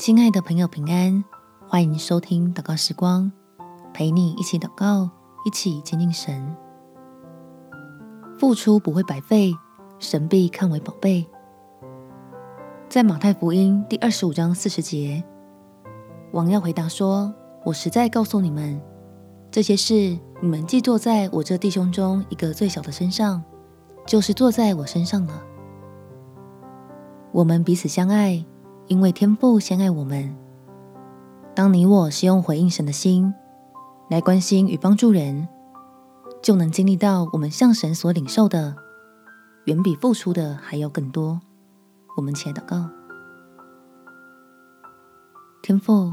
亲爱的朋友，平安！欢迎收听祷告时光，陪你一起祷告，一起亲近神。付出不会白费，神必看为宝贝。在马太福音第二十五章四十节，王要回答说：“我实在告诉你们，这些事你们既做在我这弟兄中一个最小的身上，就是做在我身上了。”我们彼此相爱。因为天父先爱我们，当你我是用回应神的心来关心与帮助人，就能经历到我们向神所领受的，远比付出的还要更多。我们且祷告：天父，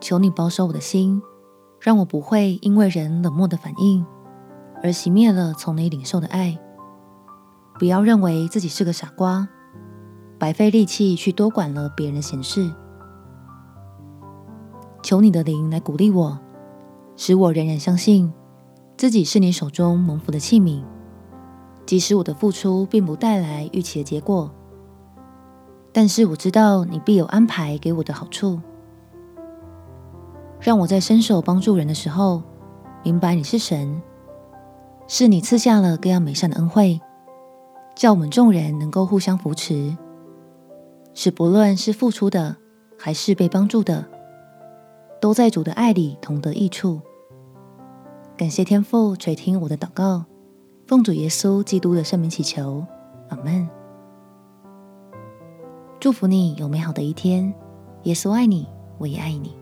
求你保守我的心，让我不会因为人冷漠的反应而熄灭了从你领受的爱。不要认为自己是个傻瓜。白费力气去多管了别人的闲事，求你的灵来鼓励我，使我仍然相信自己是你手中蒙福的器皿，即使我的付出并不带来预期的结果，但是我知道你必有安排给我的好处，让我在伸手帮助人的时候，明白你是神，是你赐下了各样美善的恩惠，叫我们众人能够互相扶持。是不论是付出的，还是被帮助的，都在主的爱里同得益处。感谢天父垂听我的祷告，奉主耶稣基督的圣名祈求，阿门。祝福你有美好的一天，耶稣爱你，我也爱你。